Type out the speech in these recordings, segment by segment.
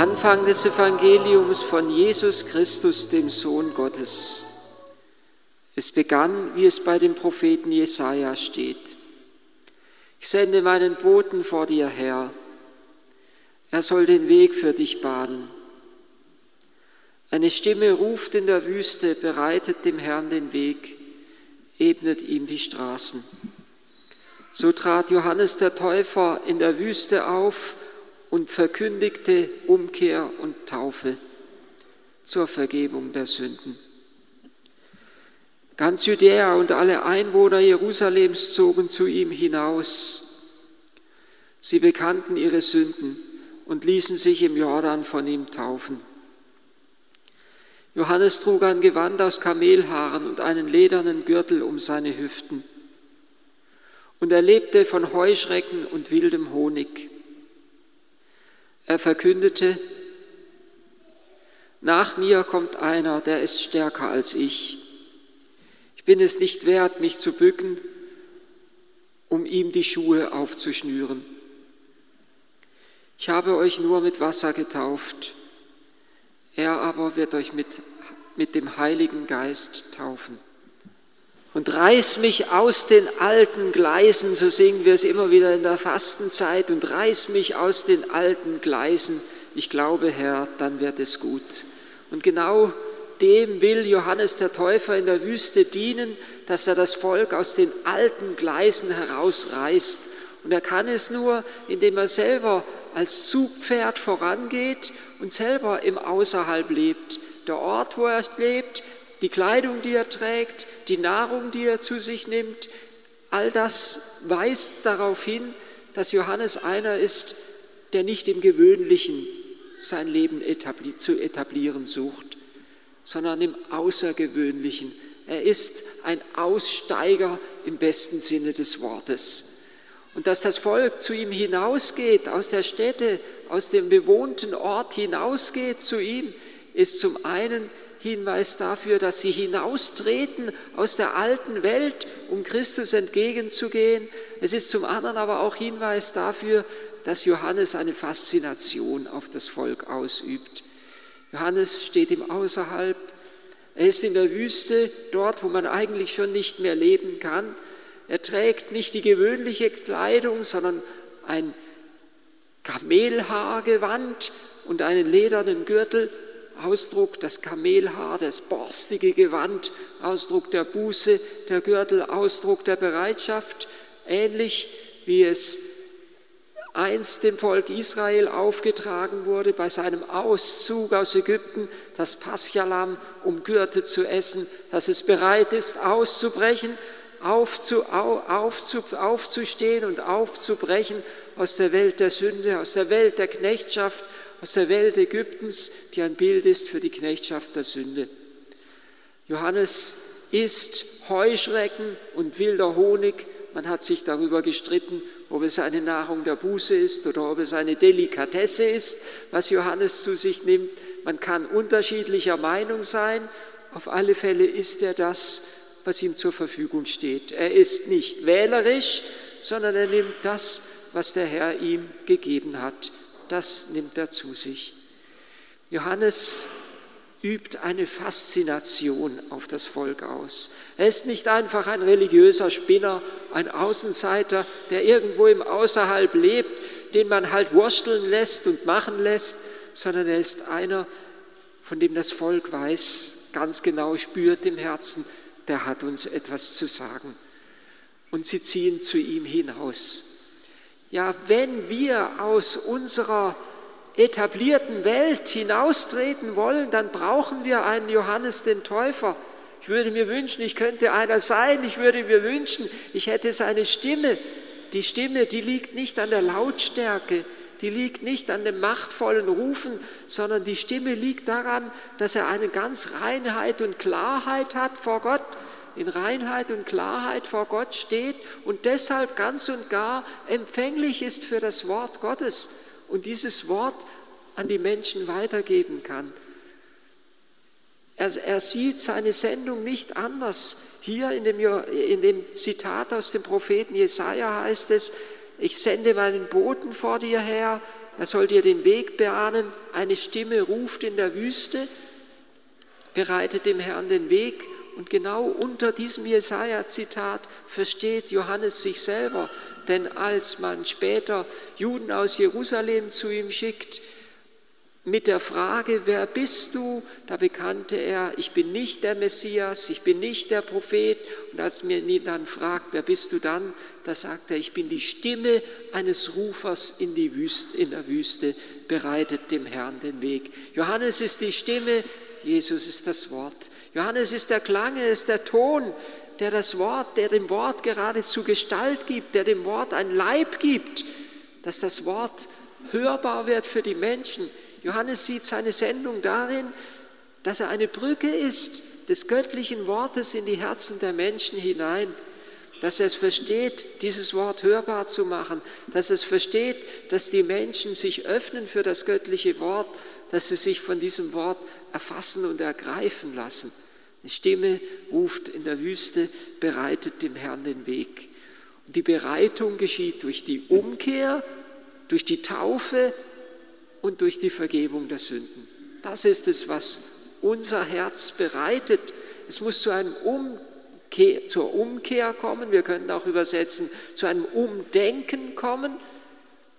Anfang des Evangeliums von Jesus Christus, dem Sohn Gottes. Es begann, wie es bei dem Propheten Jesaja steht. Ich sende meinen Boten vor dir her. Er soll den Weg für dich bahnen. Eine Stimme ruft in der Wüste, bereitet dem Herrn den Weg, ebnet ihm die Straßen. So trat Johannes der Täufer in der Wüste auf und verkündigte Umkehr und Taufe zur Vergebung der Sünden. Ganz Judäa und alle Einwohner Jerusalems zogen zu ihm hinaus. Sie bekannten ihre Sünden und ließen sich im Jordan von ihm taufen. Johannes trug ein Gewand aus Kamelhaaren und einen ledernen Gürtel um seine Hüften. Und er lebte von Heuschrecken und wildem Honig. Er verkündete, nach mir kommt einer, der ist stärker als ich. Ich bin es nicht wert, mich zu bücken, um ihm die Schuhe aufzuschnüren. Ich habe euch nur mit Wasser getauft, er aber wird euch mit, mit dem Heiligen Geist taufen. Und reiß mich aus den alten Gleisen, so singen wir es immer wieder in der Fastenzeit, und reiß mich aus den alten Gleisen. Ich glaube, Herr, dann wird es gut. Und genau dem will Johannes der Täufer in der Wüste dienen, dass er das Volk aus den alten Gleisen herausreißt. Und er kann es nur, indem er selber als Zugpferd vorangeht und selber im Außerhalb lebt. Der Ort, wo er lebt, die Kleidung, die er trägt, die Nahrung, die er zu sich nimmt, all das weist darauf hin, dass Johannes einer ist, der nicht im Gewöhnlichen sein Leben etabli zu etablieren sucht, sondern im Außergewöhnlichen. Er ist ein Aussteiger im besten Sinne des Wortes. Und dass das Volk zu ihm hinausgeht, aus der Städte, aus dem bewohnten Ort hinausgeht zu ihm, ist zum einen Hinweis dafür, dass sie hinaustreten aus der alten Welt, um Christus entgegenzugehen. Es ist zum anderen aber auch Hinweis dafür, dass Johannes eine Faszination auf das Volk ausübt. Johannes steht im Außerhalb, er ist in der Wüste, dort, wo man eigentlich schon nicht mehr leben kann. Er trägt nicht die gewöhnliche Kleidung, sondern ein Kamelhaargewand und einen ledernen Gürtel Ausdruck das Kamelhaar, das borstige Gewand, Ausdruck der Buße, der Gürtel, Ausdruck der Bereitschaft, ähnlich wie es einst dem Volk Israel aufgetragen wurde bei seinem Auszug aus Ägypten, das Paschalam, um Gürte zu essen, dass es bereit ist, auszubrechen, aufzu, aufzu, aufzustehen und aufzubrechen aus der Welt der Sünde, aus der Welt der Knechtschaft, aus der Welt Ägyptens, die ein Bild ist für die Knechtschaft der Sünde. Johannes isst Heuschrecken und wilder Honig. Man hat sich darüber gestritten, ob es eine Nahrung der Buße ist oder ob es eine Delikatesse ist, was Johannes zu sich nimmt. Man kann unterschiedlicher Meinung sein. Auf alle Fälle ist er das, was ihm zur Verfügung steht. Er ist nicht wählerisch, sondern er nimmt das, was der Herr ihm gegeben hat das nimmt er zu sich. Johannes übt eine Faszination auf das Volk aus. Er ist nicht einfach ein religiöser Spinner, ein Außenseiter, der irgendwo im Außerhalb lebt, den man halt wursteln lässt und machen lässt, sondern er ist einer, von dem das Volk weiß, ganz genau spürt im Herzen, der hat uns etwas zu sagen. Und sie ziehen zu ihm hinaus. Ja, wenn wir aus unserer etablierten Welt hinaustreten wollen, dann brauchen wir einen Johannes den Täufer. Ich würde mir wünschen, ich könnte einer sein. Ich würde mir wünschen, ich hätte seine Stimme. Die Stimme, die liegt nicht an der Lautstärke, die liegt nicht an dem machtvollen Rufen, sondern die Stimme liegt daran, dass er eine ganz Reinheit und Klarheit hat vor Gott in Reinheit und Klarheit vor Gott steht und deshalb ganz und gar empfänglich ist für das Wort Gottes und dieses Wort an die Menschen weitergeben kann. Er, er sieht seine Sendung nicht anders. Hier in dem, in dem Zitat aus dem Propheten Jesaja heißt es: Ich sende meinen Boten vor dir her, er soll dir den Weg bahnen. Eine Stimme ruft in der Wüste, bereitet dem Herrn den Weg. Und genau unter diesem Jesaja-Zitat versteht Johannes sich selber. Denn als man später Juden aus Jerusalem zu ihm schickt, mit der Frage, wer bist du? Da bekannte er, ich bin nicht der Messias, ich bin nicht der Prophet. Und als man ihn dann fragt, wer bist du dann? Da sagt er, ich bin die Stimme eines Rufers in, die Wüste, in der Wüste, bereitet dem Herrn den Weg. Johannes ist die Stimme, Jesus ist das Wort. Johannes ist der Klang, er ist der Ton, der das Wort, der dem Wort geradezu Gestalt gibt, der dem Wort ein Leib gibt, dass das Wort hörbar wird für die Menschen. Johannes sieht seine Sendung darin, dass er eine Brücke ist des göttlichen Wortes in die Herzen der Menschen hinein, dass es versteht, dieses Wort hörbar zu machen, dass es versteht, dass die Menschen sich öffnen für das göttliche Wort, dass sie sich von diesem Wort erfassen und ergreifen lassen. Eine Stimme ruft in der Wüste, bereitet dem Herrn den Weg. Und die Bereitung geschieht durch die Umkehr, durch die Taufe und durch die Vergebung der Sünden. Das ist es, was unser Herz bereitet. Es muss zu einem Umkehr, zur Umkehr kommen. Wir könnten auch übersetzen, zu einem Umdenken kommen.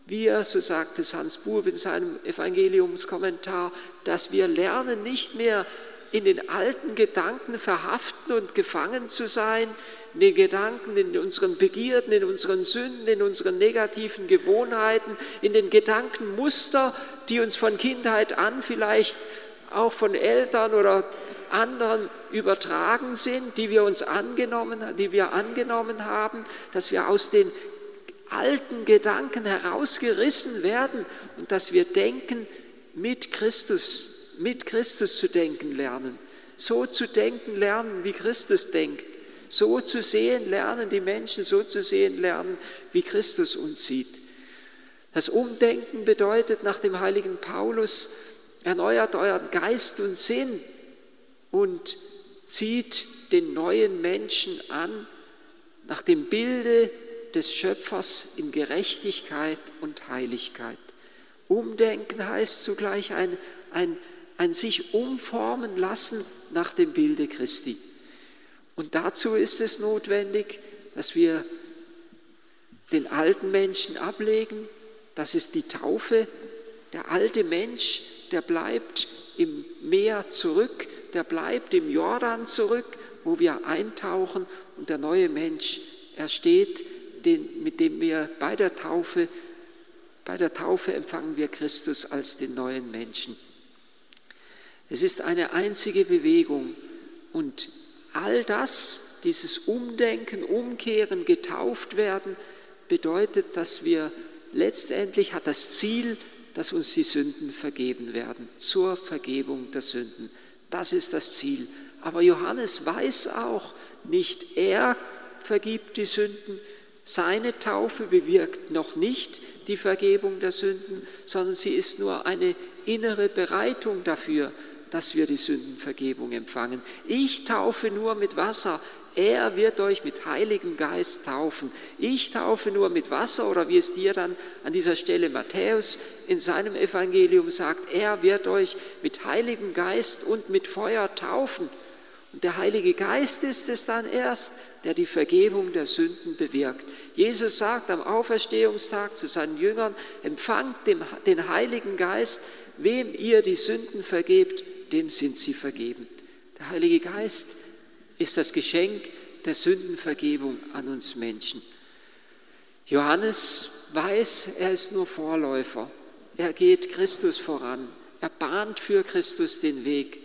Wir, so sagt es Hans Bub in seinem Evangeliumskommentar, dass wir lernen, nicht mehr in den alten Gedanken verhaften und gefangen zu sein, in den Gedanken, in unseren Begierden, in unseren Sünden, in unseren negativen Gewohnheiten, in den Gedankenmuster, die uns von Kindheit an vielleicht auch von Eltern oder anderen übertragen sind, die wir uns angenommen, die wir angenommen haben, dass wir aus den alten Gedanken herausgerissen werden und dass wir denken mit Christus, mit Christus zu denken lernen, so zu denken lernen, wie Christus denkt. So zu sehen lernen, die Menschen so zu sehen lernen, wie Christus uns sieht. Das Umdenken bedeutet nach dem heiligen Paulus, erneuert euren Geist und Sinn und zieht den neuen Menschen an nach dem Bilde des Schöpfers in Gerechtigkeit und Heiligkeit. Umdenken heißt zugleich ein, ein, ein sich umformen lassen nach dem Bilde Christi. Und dazu ist es notwendig, dass wir den alten Menschen ablegen. Das ist die Taufe. Der alte Mensch, der bleibt im Meer zurück, der bleibt im Jordan zurück, wo wir eintauchen. Und der neue Mensch, er steht, den, mit dem wir bei der Taufe, bei der Taufe empfangen wir Christus als den neuen Menschen. Es ist eine einzige Bewegung und all das, dieses Umdenken, Umkehren, getauft werden, bedeutet, dass wir letztendlich hat das Ziel, dass uns die Sünden vergeben werden, zur Vergebung der Sünden. Das ist das Ziel. Aber Johannes weiß auch, nicht er vergibt die Sünden, seine Taufe bewirkt noch nicht die Vergebung der Sünden, sondern sie ist nur eine innere Bereitung dafür, dass wir die Sündenvergebung empfangen. Ich taufe nur mit Wasser. Er wird euch mit Heiligem Geist taufen. Ich taufe nur mit Wasser oder wie es dir dann an dieser Stelle Matthäus in seinem Evangelium sagt, er wird euch mit Heiligem Geist und mit Feuer taufen. Und der Heilige Geist ist es dann erst, der die Vergebung der Sünden bewirkt. Jesus sagt am Auferstehungstag zu seinen Jüngern, empfangt den Heiligen Geist, wem ihr die Sünden vergebt, dem sind sie vergeben. Der Heilige Geist ist das Geschenk der Sündenvergebung an uns Menschen. Johannes weiß, er ist nur Vorläufer. Er geht Christus voran. Er bahnt für Christus den Weg.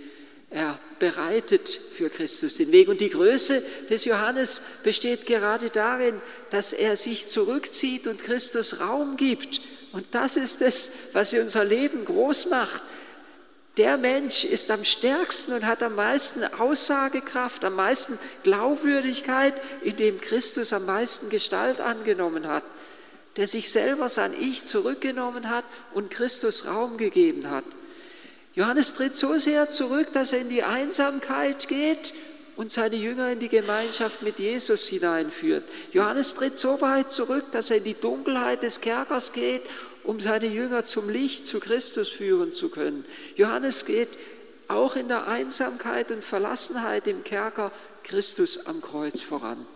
Er bereitet für Christus den Weg. Und die Größe des Johannes besteht gerade darin, dass er sich zurückzieht und Christus Raum gibt. Und das ist es, was unser Leben groß macht. Der Mensch ist am stärksten und hat am meisten Aussagekraft, am meisten Glaubwürdigkeit, in dem Christus am meisten Gestalt angenommen hat, der sich selber sein Ich zurückgenommen hat und Christus Raum gegeben hat. Johannes tritt so sehr zurück, dass er in die Einsamkeit geht und seine Jünger in die Gemeinschaft mit Jesus hineinführt. Johannes tritt so weit zurück, dass er in die Dunkelheit des Kerkers geht um seine Jünger zum Licht, zu Christus führen zu können. Johannes geht auch in der Einsamkeit und Verlassenheit im Kerker Christus am Kreuz voran.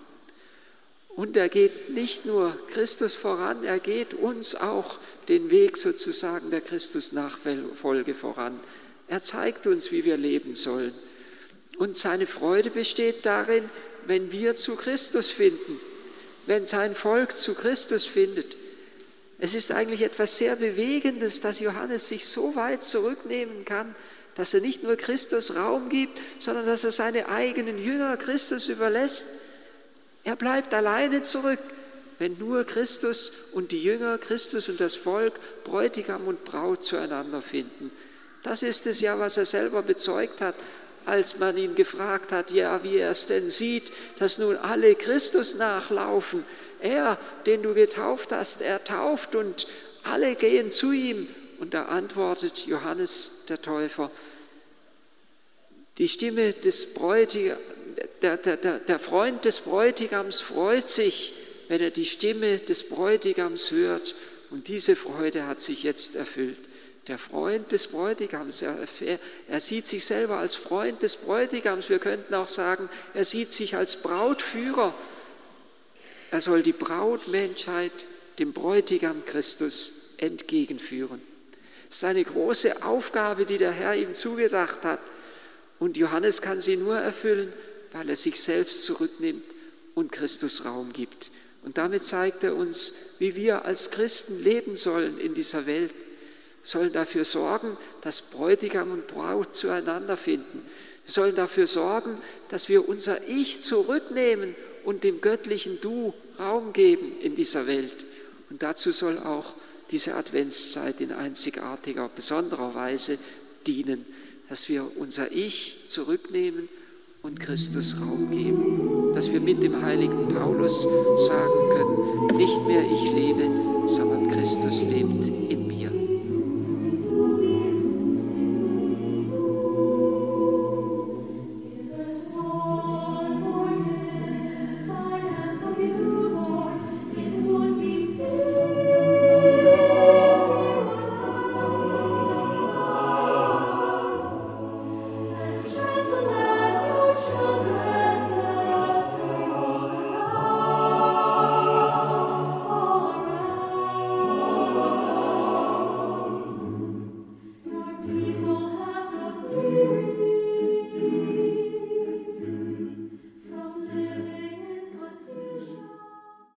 Und er geht nicht nur Christus voran, er geht uns auch den Weg sozusagen der Christus-Nachfolge voran. Er zeigt uns, wie wir leben sollen. Und seine Freude besteht darin, wenn wir zu Christus finden, wenn sein Volk zu Christus findet. Es ist eigentlich etwas sehr Bewegendes, dass Johannes sich so weit zurücknehmen kann, dass er nicht nur Christus Raum gibt, sondern dass er seine eigenen Jünger Christus überlässt. Er bleibt alleine zurück, wenn nur Christus und die Jünger, Christus und das Volk, Bräutigam und Braut zueinander finden. Das ist es ja, was er selber bezeugt hat, als man ihn gefragt hat, ja, wie er es denn sieht, dass nun alle Christus nachlaufen. Er, den du getauft hast, er tauft und alle gehen zu ihm. Und da antwortet Johannes der Täufer, die Stimme des Bräutigams, der, der, der Freund des Bräutigams freut sich, wenn er die Stimme des Bräutigams hört. Und diese Freude hat sich jetzt erfüllt. Der Freund des Bräutigams, er, er, sieht sich selber als Freund des Bräutigams. Wir könnten auch sagen, er sieht sich als Brautführer. Er soll die Brautmenschheit dem Bräutigam Christus entgegenführen. Das ist eine große Aufgabe, die der Herr ihm zugedacht hat. Und Johannes kann sie nur erfüllen, weil er sich selbst zurücknimmt und Christus Raum gibt. Und damit zeigt er uns, wie wir als Christen leben sollen in dieser Welt. Sollen dafür sorgen, dass Bräutigam und Braut zueinander finden. Wir sollen dafür sorgen, dass wir unser Ich zurücknehmen und dem göttlichen Du Raum geben in dieser Welt. Und dazu soll auch diese Adventszeit in einzigartiger, besonderer Weise dienen, dass wir unser Ich zurücknehmen und Christus Raum geben, dass wir mit dem heiligen Paulus sagen können, nicht mehr ich lebe, sondern Christus lebt in mir.